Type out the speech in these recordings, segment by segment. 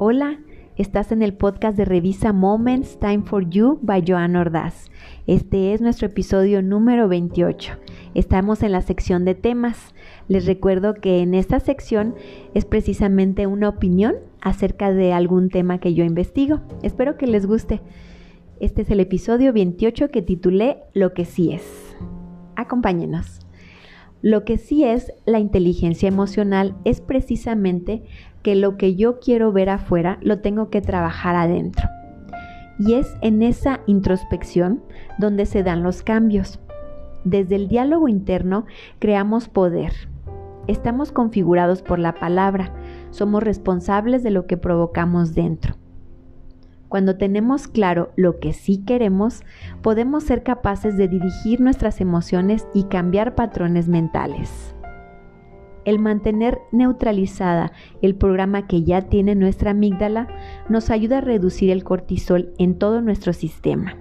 Hola, estás en el podcast de Revisa Moments Time for You by Joan Ordaz. Este es nuestro episodio número 28. Estamos en la sección de temas. Les recuerdo que en esta sección es precisamente una opinión acerca de algún tema que yo investigo. Espero que les guste. Este es el episodio 28 que titulé Lo que sí es. Acompáñenos. Lo que sí es la inteligencia emocional es precisamente que lo que yo quiero ver afuera lo tengo que trabajar adentro. Y es en esa introspección donde se dan los cambios. Desde el diálogo interno creamos poder. Estamos configurados por la palabra, somos responsables de lo que provocamos dentro. Cuando tenemos claro lo que sí queremos, podemos ser capaces de dirigir nuestras emociones y cambiar patrones mentales. El mantener neutralizada el programa que ya tiene nuestra amígdala nos ayuda a reducir el cortisol en todo nuestro sistema.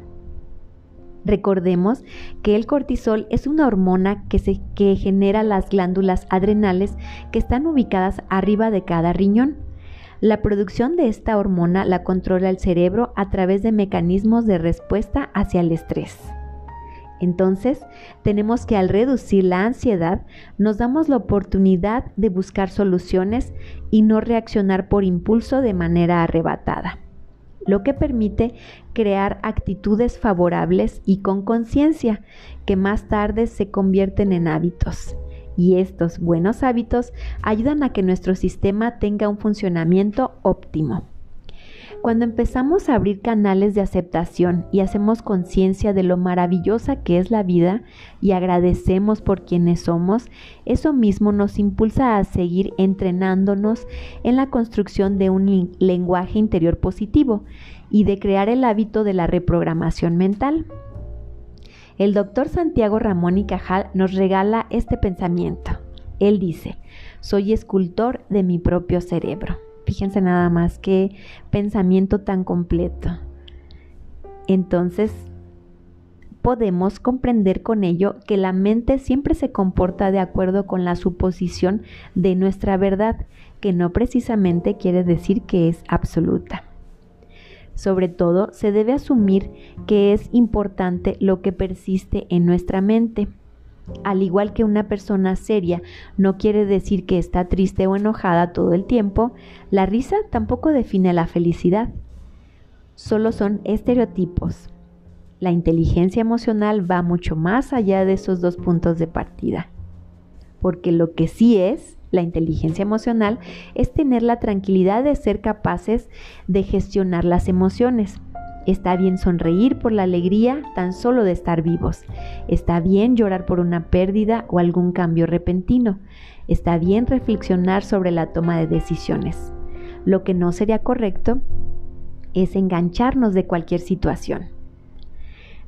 Recordemos que el cortisol es una hormona que, se, que genera las glándulas adrenales que están ubicadas arriba de cada riñón. La producción de esta hormona la controla el cerebro a través de mecanismos de respuesta hacia el estrés. Entonces, tenemos que al reducir la ansiedad, nos damos la oportunidad de buscar soluciones y no reaccionar por impulso de manera arrebatada, lo que permite crear actitudes favorables y con conciencia que más tarde se convierten en hábitos y estos buenos hábitos ayudan a que nuestro sistema tenga un funcionamiento óptimo. Cuando empezamos a abrir canales de aceptación y hacemos conciencia de lo maravillosa que es la vida y agradecemos por quienes somos, eso mismo nos impulsa a seguir entrenándonos en la construcción de un lenguaje interior positivo y de crear el hábito de la reprogramación mental. El doctor Santiago Ramón y Cajal nos regala este pensamiento. Él dice, soy escultor de mi propio cerebro. Fíjense nada más qué pensamiento tan completo. Entonces, podemos comprender con ello que la mente siempre se comporta de acuerdo con la suposición de nuestra verdad, que no precisamente quiere decir que es absoluta. Sobre todo, se debe asumir que es importante lo que persiste en nuestra mente. Al igual que una persona seria no quiere decir que está triste o enojada todo el tiempo, la risa tampoco define la felicidad. Solo son estereotipos. La inteligencia emocional va mucho más allá de esos dos puntos de partida. Porque lo que sí es la inteligencia emocional es tener la tranquilidad de ser capaces de gestionar las emociones. Está bien sonreír por la alegría tan solo de estar vivos. Está bien llorar por una pérdida o algún cambio repentino. Está bien reflexionar sobre la toma de decisiones. Lo que no sería correcto es engancharnos de cualquier situación.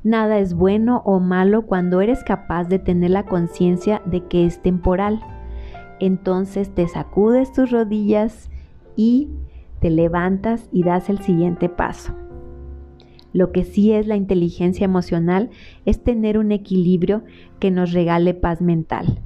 Nada es bueno o malo cuando eres capaz de tener la conciencia de que es temporal entonces te sacudes tus rodillas y te levantas y das el siguiente paso. Lo que sí es la inteligencia emocional es tener un equilibrio que nos regale paz mental.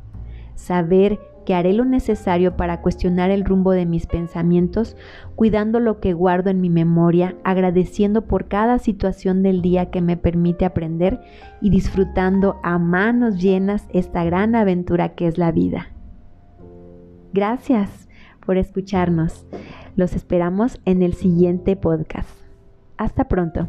Saber que haré lo necesario para cuestionar el rumbo de mis pensamientos, cuidando lo que guardo en mi memoria, agradeciendo por cada situación del día que me permite aprender y disfrutando a manos llenas esta gran aventura que es la vida. Gracias por escucharnos. Los esperamos en el siguiente podcast. Hasta pronto.